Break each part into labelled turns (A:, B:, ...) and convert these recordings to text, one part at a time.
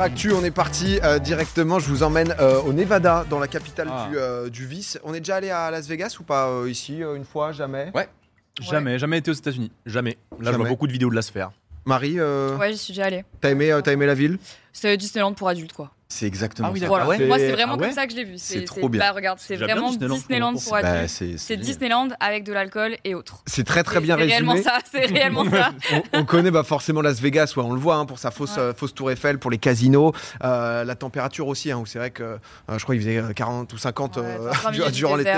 A: Actu, on est parti euh, directement. Je vous emmène euh, au Nevada, dans la capitale
B: Ah.
A: du, euh, du vice. On est déjà allé à Las Vegas ou pas euh, ici euh, une fois, jamais?
B: Ouais. Jamais, jamais été aux États-Unis. Jamais. Là, je vois beaucoup de vidéos de la sphère.
A: Marie, euh,
C: Ouais, j'y suis déjà allée.
A: t'as aimé, euh, t'as aimé la ville?
C: C'est Disneyland pour adultes, quoi.
D: C'est exactement
B: Ah oui,
D: ça.
B: ouais
C: Moi,
A: C'est-
C: vraiment
B: ah ouais
C: comme ça que je l'ai vu.
D: C'est trop bien.
C: Bah, regarde, c'est vraiment
B: Disneyland
C: Disneyland,
B: pour-
C: pour
D: Bah,
C: adultes.
D: c'est.
C: Disneyland avec de l'alcool et autres.
A: C'est très très bien
C: C'est réellement
A: résumé.
C: ça, c'est réellement ça.
A: on, on connaît bah, forcément Las Vegas, ouais, on le voit hein, pour sa fausse,
C: Ouais.
A: euh, fausse tour Eiffel, pour les casinos, euh, la température aussi, hein, où c'est vrai que euh, je crois qu'il faisait euh, 40 ou 50
C: Ouais,
A: euh, dur-
C: du
A: durant l'été.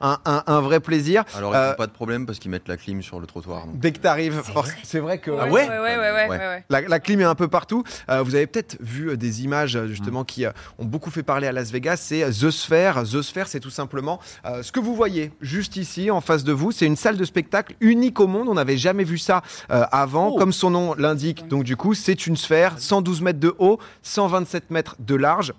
A: Un, un- un vrai plaisir.
D: Alors, ils n'ont pas de problème parce qu'ils mettent la clim sur le trottoir. donc.
A: Dès que tu arrives,
C: C'est
A: for-
C: vrai.
A: que
C: Ouais,
B: Ah
C: ouais,
B: ouais.
A: La, clim est un peu partout. Vous avez peut-être vu euh, des images euh, justement qui euh, ont beaucoup fait parler à Las Vegas. C'est The Sphere. The Sphere, c'est tout simplement euh, ce que vous voyez juste ici en face de vous. C'est une salle de spectacle unique au monde. On n'avait jamais vu ça euh, avant.
B: Oh.
A: Comme son nom l'indique, donc du coup, c'est une sphère 112 mètres de haut, 127 mètres de large.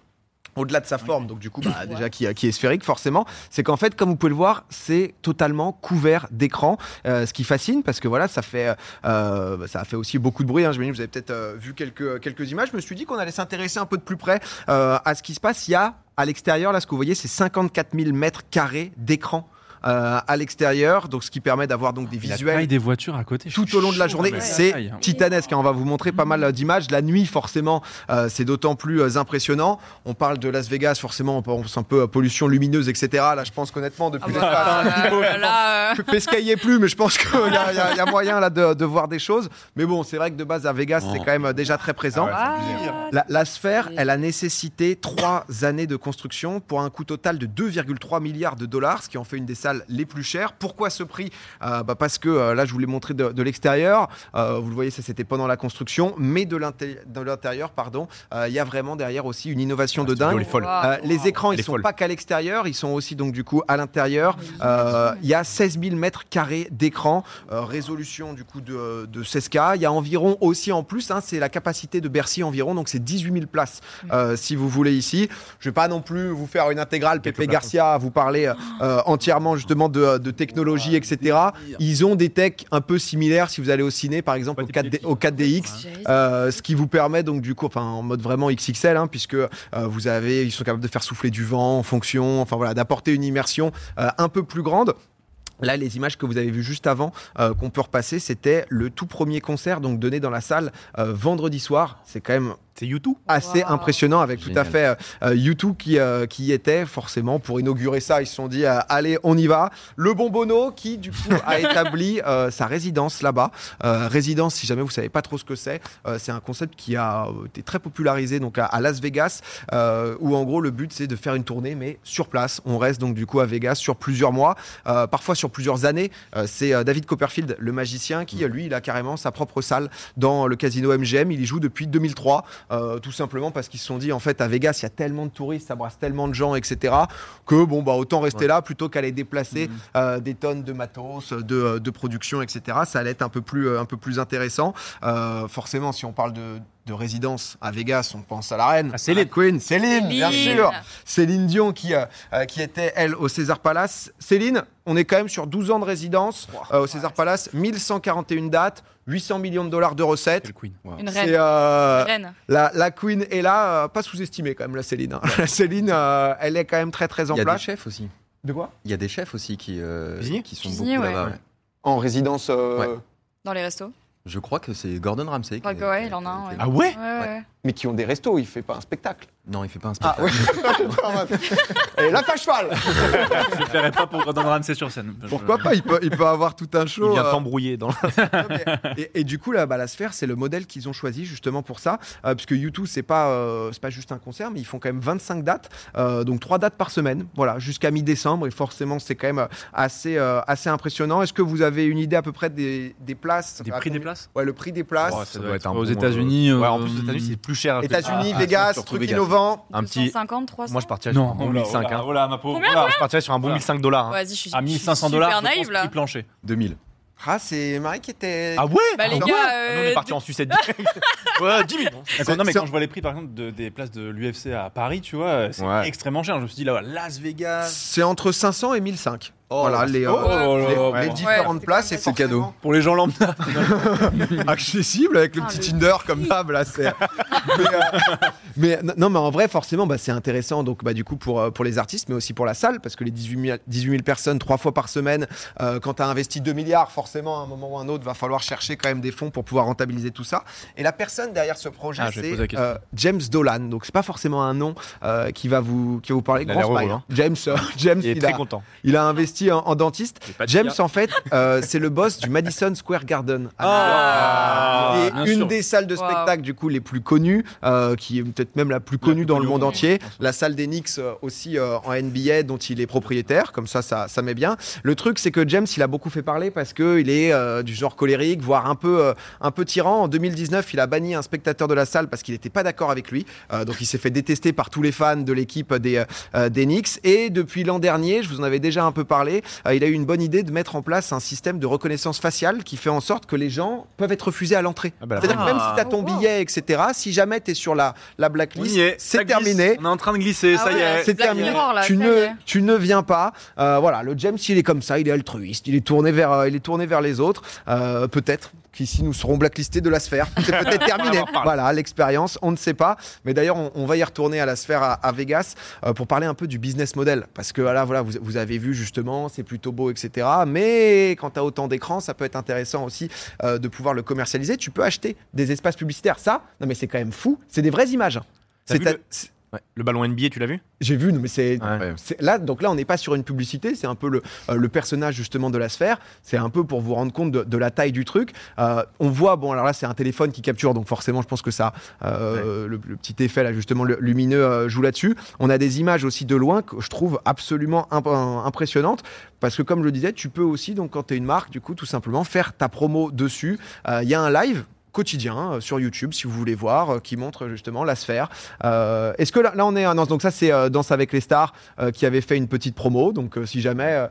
A: Au-delà de sa forme, donc du coup, bah, déjà qui, qui est sphérique forcément, c'est qu'en fait, comme vous pouvez le voir, c'est totalement couvert d'écran, euh, ce qui fascine parce que voilà, ça fait, euh, ça a fait aussi beaucoup de bruit. Hein, que vous avez peut-être euh, vu quelques quelques images. Je me suis dit qu'on allait s'intéresser un peu de plus près euh, à ce qui se passe. Il y a à l'extérieur, là, ce que vous voyez, c'est 54 000 mètres carrés d'écran. Euh, à l'extérieur, donc ce qui permet d'avoir donc des
B: La
A: visuels
B: taille des voitures à côté.
A: tout au long de la journée.
B: la
A: C'est
B: hein.
A: titanesque. hein. On va vous montrer pas mal euh, d'images. La nuit, forcément, euh, c'est d'autant plus euh, impressionnant. On parle de Las Vegas, forcément, on pense un peu à pollution lumineuse, etc. Là, je pense qu'honnêtement, depuis
C: Ah
A: l'espace,
C: bah, là, euh,
A: Pescaillez plus, mais je pense qu'il y, a- y y moyen là de, de voir des choses. Mais bon, c'est vrai que de base à Vegas, c'est
D: Oh.
A: quand même déjà très présent.
B: Ah ouais.
C: ah,
A: La, la sphère, elle a nécessité trois années de construction pour un coût total de 2,3 milliards de dollars, ce qui en fait une des salles les plus chères. Pourquoi ce prix? Euh, bah Parce que euh, là, je vous l'ai montré de, de l'extérieur. Euh, vous le voyez, ça c'était pendant la construction, mais de l'inté- de l'intérieur, pardon, euh, il y a vraiment derrière aussi une innovation de dingue.
C: Wow.
A: Les écrans, ils
B: est
A: sont
B: folle.
A: pas qu'à l'extérieur, ils sont aussi donc du coup à l'intérieur. Euh, Il y a 16 000 mètres carrés d'écran, euh, résolution du coup de, de 16K. Il y a environ aussi en plus, hein, c'est la capacité de Bercy environ, donc c'est 18 000 places euh, si vous voulez ici. Je vais pas non plus vous faire une intégrale,
B: plateaux.
A: Garcia, vous parler euh, entièrement justement de, de technologie, etc. Ils ont des techs un peu similaires si vous allez au ciné, par exemple au,
B: Pas des
A: 4D, au 4DX.
C: J'allais dire.
A: Euh, ce qui vous permet donc du coup, enfin en mode vraiment XXL, hein, puisque euh, vous avez, ils sont capables de faire souffler du vent en fonction, enfin voilà, d'apporter une immersion euh, un peu plus grande. Là, les images que vous avez vues juste avant, euh, qu'on peut repasser, c'était le tout premier concert donc donné dans la salle euh, vendredi soir. C'est quand même
B: C'est YouTube.
A: assez
C: Wow.
A: impressionnant avec tout à fait euh, euh, U2 qui, euh, qui y était forcément pour inaugurer ça. Ils se sont dit euh, allez on y va. Le bon Bono qui du coup a établi euh, sa résidence là-bas. Euh, résidence si jamais vous savez pas trop ce que c'est, euh, c'est un concept qui a été très popularisé donc à, à Las Vegas euh, où en gros le but c'est de faire une tournée mais sur place. On reste donc du coup à Vegas sur plusieurs mois, euh, parfois sur plusieurs années. Euh, c'est euh, David Copperfield le magicien qui euh, lui il a carrément sa propre salle dans le casino MGM. Il y joue depuis 2003. Euh, tout simplement parce qu'ils se sont dit en fait à Vegas il y a tellement de touristes, ça brasse tellement de gens, etc. que bon bah autant rester
D: Ouais.
A: là plutôt qu'aller déplacer
B: Mhm.
A: euh, des tonnes de matos, de, de production, etc. Ça allait être un peu plus, euh, un peu plus intéressant. Euh, forcément, si on parle de, de résidence à Vegas, on pense à la reine,
B: À Céline.
A: la Queen, Céline, bien sûr. Céline Dion qui, euh, euh, qui était elle au César Palace. Céline, on est quand même sur 12 ans de résidence euh, au César Palace, 1141 dates, 800 millions de dollars de recettes.
B: Queen.
D: Wow.
C: Une
A: C'est
C: reine.
A: euh,
C: Une reine.
A: la, la Queen est là, euh, pas sous-estimée quand même, la Céline. hein. La Céline, euh, elle est quand même très très en
D: Il y a des
A: place.
D: chefs aussi.
A: De quoi?
D: Il y a des chefs aussi qui, euh, qui sont beaucoup
C: ouais.
D: là-bas. ouais.
A: En résidence. euh,
D: Ouais.
C: Dans les restos.
D: Je crois que c'est Gordon Ramsay.
C: Je crois
D: qui
C: que
D: est-
C: ouais, il en a un,
B: Ah ouais
C: Ouais, ouais.
A: Mais qui ont des restos, il fait pas un spectacle.
D: Non, il fait pas un
A: Ah
D: spectacle.
A: ouais. Et la page cheval
B: Je ne ferai pas pour Gordon Ramsay sur scène. Je-
A: Pourquoi pas il peut, il peut avoir tout un
B: Il
A: show.
B: vient
A: euh,
B: t'embrouiller dans.
A: et, et du coup, là, bah, la sphère, c'est le modèle qu'ils ont choisi justement pour ça. Euh, parce que U2, c'est pas, euh, c'est pas juste un concert, mais ils font quand même 25 dates. euh, donc 3 dates par semaine, voilà, jusqu'à mi-décembre. Et forcément, c'est quand même euh, assez, euh, assez impressionnant. Est-ce que vous avez une idée à peu près des, des places?
B: Des
A: à
B: prix des places?
A: Ouais, le prix des places.
B: Oh,
D: ça doit être un
B: aux
D: bon,
B: États-Unis.
A: euh,
B: Ouais, en plus, aux États-Unis, c'est plus cher. que-
A: États-Unis,
B: Ah,
A: Vegas,
D: surtout
A: truc
D: Vegas.
A: innovant.
B: Un petit.
C: 250, 300.
B: Moi, je partirais sur un bon
E: oh là,
B: 1005.
E: oh là,
B: hein.
E: oh là, ma pauvre.
C: Combien,
E: Voilà.
B: Je partirais sur un bon
E: Voilà.
B: 1005 dollars. hein.
C: Vas-y, je suis
B: À 1500 dollars, prix plancher.
D: 2000.
A: Ah, c'est Marie qui était.
B: Ah ouais
C: Bah, les
B: Ah
C: gars, euh,
B: Ah On est parti en sucette direct. Ouais, 10 000.
E: D'accord, non, mais quand je vois les prix, par exemple, de- des places de l'UFC à Paris, tu vois, c'est
D: Ouais.
E: extrêmement cher. Je me suis dit, là, Las Vegas.
A: C'est entre 500 et 1005.
D: Oh,
A: voilà, les, euh,
B: Oh là là,
A: les-
B: ouais.
A: les différentes
C: c'est
A: places
D: C'est cadeau.
A: forcément
B: Pour les gens lambda.
A: accessible avec le
C: Ah,
A: petit
C: le
A: Tinder comme table là c'est mais, euh, mais, n- non mais en vrai forcément bah, c'est intéressant donc bah, du coup pour, euh, pour les artistes mais aussi pour la salle parce que les 18 000, 18 000 personnes trois fois par semaine euh, quand tu as investi 2 milliards forcément à un moment ou à un autre va falloir chercher quand même des fonds pour pouvoir rentabiliser tout ça et la personne derrière ce projet
B: Ah,
A: c'est euh, James Dolan donc c'est pas forcément un nom euh, qui va vous qui va vous parler
F: Il a
A: Grand
F: heureux,
A: smile.
F: hein.
A: James euh, James
F: Il est
A: il
F: très
A: a,
F: content.
A: il a investi en, en dentiste James en fait euh, c'est le boss du Madison Square Garden
B: Ah,
A: et
B: bien
A: une
B: sûr.
A: des salles de
C: Wow.
A: spectacle du coup les plus connues, euh, qui est peut-être même la plus connue
B: plus
A: dans le monde entier, la salle des Knicks euh, aussi euh, en NBA dont il est propriétaire, comme ça, ça ça met bien. Le truc c'est que James il a beaucoup fait parler parce que il est euh, du genre colérique, voire un peu euh, un peu tyran. En 2019 il a banni un spectateur de la salle parce qu'il n'était pas d'accord avec lui, Euh, donc il s'est fait détester par tous les fans de l'équipe des euh, des Knicks et depuis l'an dernier, je vous en avais déjà un peu parlé, euh, il a eu une bonne idée de mettre en place un système de reconnaissance faciale qui fait en sorte que les gens peuvent être refusés à l'entrée.
F: Ah bah,
A: C'est-à-dire que même
B: Ah.
A: si tu as ton
C: wow.
A: billet, etc., si jamais tu es sur la, la blacklist, c'est terminé.
B: On est en train de glisser,
C: Ah
B: ça y est.
A: C'est terminé.
C: Mirror, là,
A: tu, ne,
C: est.
A: tu ne viens pas. Euh, voilà, le James, il est comme ça, il est altruiste, il est tourné vers, euh, il est tourné vers les autres. Euh, peut-être qu'ici nous serons blacklistés de la sphère. C'est peut-être terminé. voilà, l'expérience, on ne sait pas. Mais d'ailleurs, on, on va y retourner à la sphère à, à Vegas euh, pour parler un peu du business model. Parce que là, voilà, vous, vous avez vu justement, c'est plutôt beau, etc. Mais quand tu as autant d'écrans, ça peut être intéressant aussi euh, de pouvoir le commercialiser. Tu peux acheter des espaces publicitaires. Ça, non mais c'est quand même fou. C'est des vraies images. C'est
F: Ouais. Le ballon NBA, tu l'as vu
A: J'ai vu, mais c'est
F: Ouais.
A: c'est- là, donc là, on n'est pas sur une publicité, c'est un peu le, euh, le personnage justement de la sphère. C'est un peu pour vous rendre compte de, de la taille du truc. Euh, on voit, bon, alors là, c'est un téléphone qui capture, donc forcément, je pense que ça, euh, le, le petit effet là, justement, le- lumineux euh, joue là-dessus. On a des images aussi de loin que je trouve absolument imp- impressionnantes parce que, comme je le disais, tu peux aussi, donc, quand tu es une marque, du coup, tout simplement faire ta promo dessus. Euh, Il y a un live quotidien euh, sur YouTube si vous voulez voir euh, qui montre justement la sphère. Euh, est-ce que là, là, on est non, donc ça c'est Danse avec les stars qui avait fait une petite promo. Donc si jamais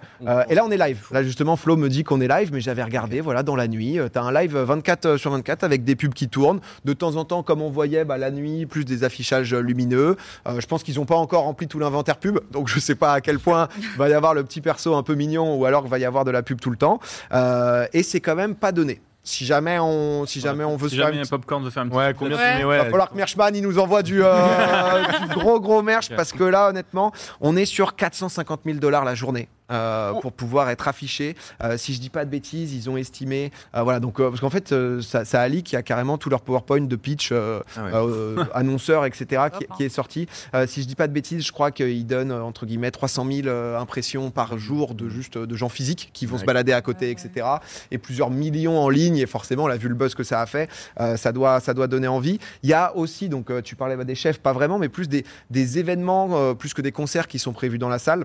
A: et là on est live. là justement Flo me dit qu'on est live mais j'avais regardé voilà dans la nuit. Euh, t'as un live 24 euh, sur 24 avec des pubs qui tournent. De temps en temps comme on voyait bah, la nuit plus des affichages lumineux. Je pense qu'ils n'ont pas encore rempli tout l'inventaire pub. Donc je sais pas à quel point va y avoir le petit perso un peu mignon ou alors va y avoir de la pub tout le temps. Euh, et c'est quand même pas donné si jamais on si jamais on veut
B: Si
A: se faire
B: jamais
A: une
B: un popcorn veut faire un petit.
F: Ouais, combien
C: Ouais.
F: tu mets
A: il
F: ouais,
A: va falloir que Merchman il nous envoie du, euh, du gros gros merch parce que là honnêtement on est sur 450 000 dollars la journée euh, pour pouvoir être affiché. Euh, si je dis pas de bêtises, ils ont estimé euh, voilà donc euh, parce qu'en fait euh, ça, ça Ali qui a carrément tout leur PowerPoint de pitch euh,
D: Ah ouais.
A: euh, annonceurs etc qui, est sorti. Euh, si je dis pas de bêtises, je crois qu'ils donnent entre guillemets 300 000 euh, impressions par jour de juste de gens physiques qui vont se balader à côté
C: Ouais,
A: etc et plusieurs millions en ligne et forcément on a vu le buzz que ça a fait euh, ça doit ça doit donner envie. Il y a aussi donc euh, tu parlais bah, des chefs pas vraiment mais plus des, des événements euh, plus que des concerts qui sont prévus dans la salle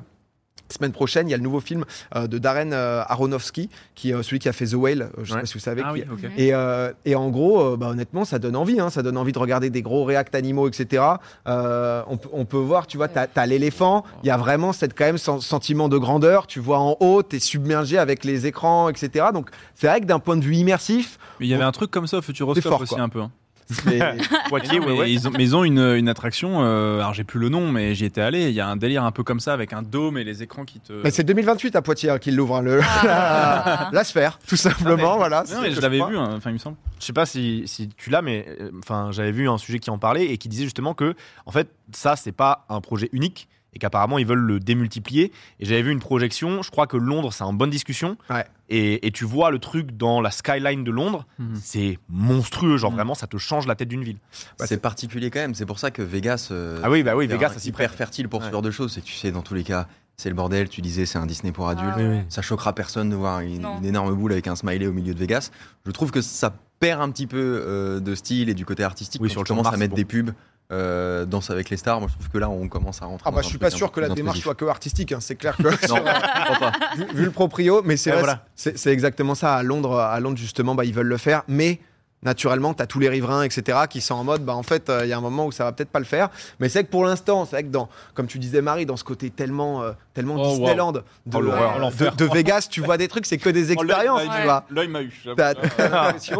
A: Semaine prochaine, il y a le nouveau film euh, de Darren euh, Aronofsky, qui est euh, celui qui a fait The Whale, euh, je sais
F: Ouais.
A: pas si vous savez.
B: Ah
A: qui-
B: oui, ok.
A: et, euh, et en gros, euh, bah, honnêtement, ça donne envie. hein, ça donne envie de regarder des gros réacts animaux, etc. Euh, on, peut- on peut voir, tu vois, t'as as, l'éléphant. Il y a vraiment cette quand même sen- sentiment de grandeur. Tu vois en haut, t'es submergé avec les écrans, etc. Donc c'est vrai que d'un point de vue immersif,
B: Mais il y avait un truc comme ça au Futuroscope
A: fort,
B: aussi
A: quoi.
B: un peu. hein.
F: Poitiers,
B: Mais
F: ouais, ouais.
B: Ils ont, mais ils ont une, une attraction, euh, alors j'ai plus le nom, mais j'y étais allé. Il y a un délire un peu comme ça avec un dôme et les écrans qui te.
A: mais c'est 2028 à Poitiers hein, qu'il l'ouvre, hein, le-
C: Ah.
A: la sphère, tout simplement. voilà.
B: Non, mais je l'avais vu, hein, enfin il me semble.
F: Je sais pas si, si tu l'as, mais euh, enfin, j'avais vu un sujet qui en parlait et qui disait justement que, en fait, ça, c'est pas un projet unique et qu'apparemment ils veulent le démultiplier. Et j'avais vu une projection. Je crois que Londres, c'est en bonne discussion.
A: Ouais.
F: Et, et tu vois le truc dans la skyline de Londres,
B: Mhm.
F: c'est monstrueux. Genre
B: Mhm.
F: vraiment, ça te change la tête d'une ville.
A: Bah,
D: c'est particulier quand même. C'est pour ça que Vegas. euh,
F: Ah oui, bah oui,
D: c'est
F: Vegas, ça s'y
D: hyper
F: prête.
D: fertile pour
F: Ouais.
D: ce genre de choses. C'est que tu sais, dans tous les cas, c'est le bordel. Tu disais, c'est un Disney pour adultes.
C: Ah.
D: Ça choquera personne de voir une, énorme boule avec un smiley au milieu de Vegas. Je trouve que ça perd un petit peu euh, de style et du côté artistique.
F: Oui,
D: quand
F: sur le
D: tu
F: de
D: commences à mettre des pubs. Euh, danse avec les stars, moi je trouve que là on commence à rentrer.
A: Ah bah je suis pas sûr que la démarche soit que artistique. hein. C'est clair que
D: Non, je crois pas.
A: vu, vu le proprio, mais c'est
F: Ouais,
A: vrai,
F: voilà.
A: c'est c'est exactement ça. À Londres, à Londres justement, bah, ils veulent le faire, mais naturellement, tu as tous les riverains, etc., qui sont en mode, bah, en fait, il y a un moment où ça va peut-être pas le faire. Mais c'est que pour l'instant, c'est vrai que dans, comme tu disais, Marie, dans ce côté tellement, euh, tellement
B: Oh, wow.
A: Disneyland de,
F: Oh,
A: euh, de- de Vegas, tu vois des trucs, c'est que des expériences,
B: Oh, l'œil
A: tu
B: m'a-
A: vois.
B: L'œil m'a eu.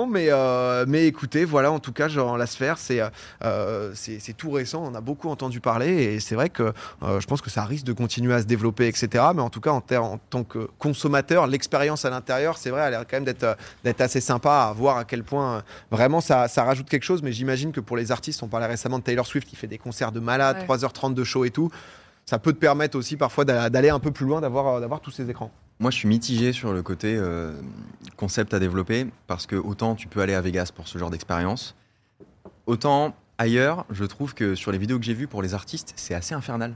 A: mais, euh, mais écoutez, voilà, en tout cas, genre, la sphère, c'est euh, c'est c'est tout récent, on a beaucoup entendu parler, et c'est vrai que euh, je pense que ça risque de continuer à se développer, etc. Mais en tout cas, en, en tant que consommateur, l'expérience à l'intérieur, c'est vrai, elle a l'air quand même d'être euh, d'être assez sympa à voir à quel point euh, vraiment ça, ça rajoute quelque chose. Mais j'imagine que pour les artistes, on parlait récemment de Taylor Swift qui fait des concerts de malade,
C: Ouais.
A: 3h30 de show et tout. Ça peut te permettre aussi parfois d'a- d'aller un peu plus loin, d'avoir euh, d'avoir tous ces écrans.
D: Moi, je suis mitigé sur le côté euh, concept à développer parce que autant tu peux aller à Vegas pour ce genre d'expérience, autant ailleurs, je trouve que sur les vidéos que j'ai vues pour les artistes, c'est assez infernal.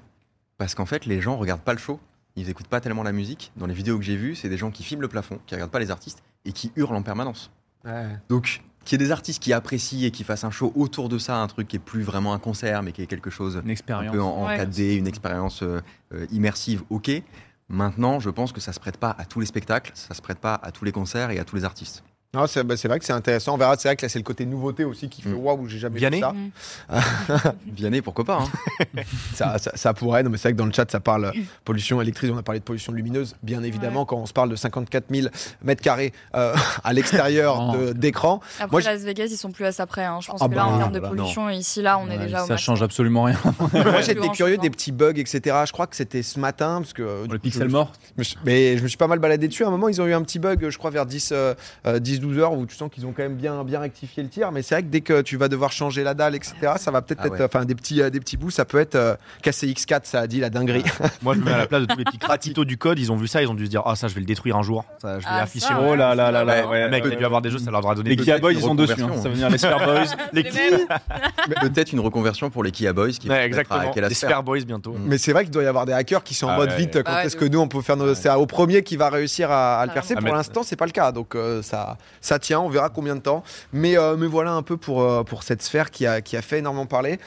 D: Parce qu'en fait, les gens regardent pas le show, ils écoutent pas tellement la musique. Dans les vidéos que j'ai vues, c'est des gens qui filment le plafond, qui regardent pas les artistes et qui hurlent en permanence. Donc, qu'il y ait des artistes qui apprécient et qui fassent un show autour de ça, un truc qui est plus vraiment un concert, mais qui est quelque chose
B: Une
D: un
B: expérience.
D: peu en, en
C: Ouais.
D: 4D, une expérience euh, euh, immersive, ok. Maintenant, je pense que ça se prête pas à tous les spectacles, ça se prête pas à tous les concerts et à tous les artistes.
A: Non, c'est bah, c'est vrai que c'est intéressant. On verra. C'est vrai que là, c'est le côté nouveauté aussi qui fait
D: Mm.
A: waouh, j'ai jamais
F: Vianney
A: vu ça.
C: Mm.
D: Vianney, pourquoi pas hein
A: ça, ça. ça pourrait. Non, mais c'est vrai que dans le chat, ça parle pollution électrique. On a parlé de pollution lumineuse. Bien évidemment,
C: Ouais.
A: quand on se parle de 54 000 mètres carrés euh, à l'extérieur
B: Oh.
A: de- d'écran.
C: Après,
A: Moi,
C: Las Vegas, ils sont plus à ça près. hein. Je pense
A: Ah
C: que là,
A: bah,
C: en termes de
D: bah, non.
C: pollution, ici, là, on est déjà au
B: ça
C: max.
B: change absolument rien.
A: Moi, j'étais curieux des petits bugs, etc. Je crois que c'était ce matin parce que euh,
B: Le
A: coup,
B: pixel
A: je-
B: mort.
A: je mais je me suis pas mal baladé dessus. À un moment, ils ont eu un petit bug, je crois, vers 10, euh, euh, 10-12 heures où tu sens qu'ils ont quand même bien, bien rectifié le tir. Mais c'est vrai que dès que tu vas devoir changer la dalle, etc., ça va peut-être
D: Ah
A: être,
D: ouais.
A: enfin, des petits, euh, des petits bouts. Ça peut être euh, KCX4, ça a dit la dinguerie.
F: Moi, je me mets à la place de tous les petits cratitos du code. Ils ont vu ça, ils ont dû se dire Ah, ça, je vais le détruire un jour. Ça, je vais
C: Ah,
F: afficher.
C: ça,
B: Oh là là là là.
C: Ouais.
F: mec, il a dû avoir des jeux, ça leur aura donné
B: Les Kia Boys, ils sont dessus. hein. Ça veut dire les Spare Boys.
F: Les qui.
D: Peut-être une reconversion pour les Kia Boys qui
F: Ouais, exactement. Les. Spare Boys bientôt.
D: Mm.
A: Mais c'est vrai qu'il doit y avoir des hackers qui sont en
F: Ah
A: mode vite. Quand
C: Bah
A: est-ce que nous on peut faire nos... C'est au premier qui va réussir à, à le
C: Ah,
A: percer. Pour l'instant, c'est pas le cas. Donc euh, ça, ça tient. On verra combien de temps. Mais, euh, voilà un peu pour, euh, pour cette sphère qui a, qui a fait énormément parler.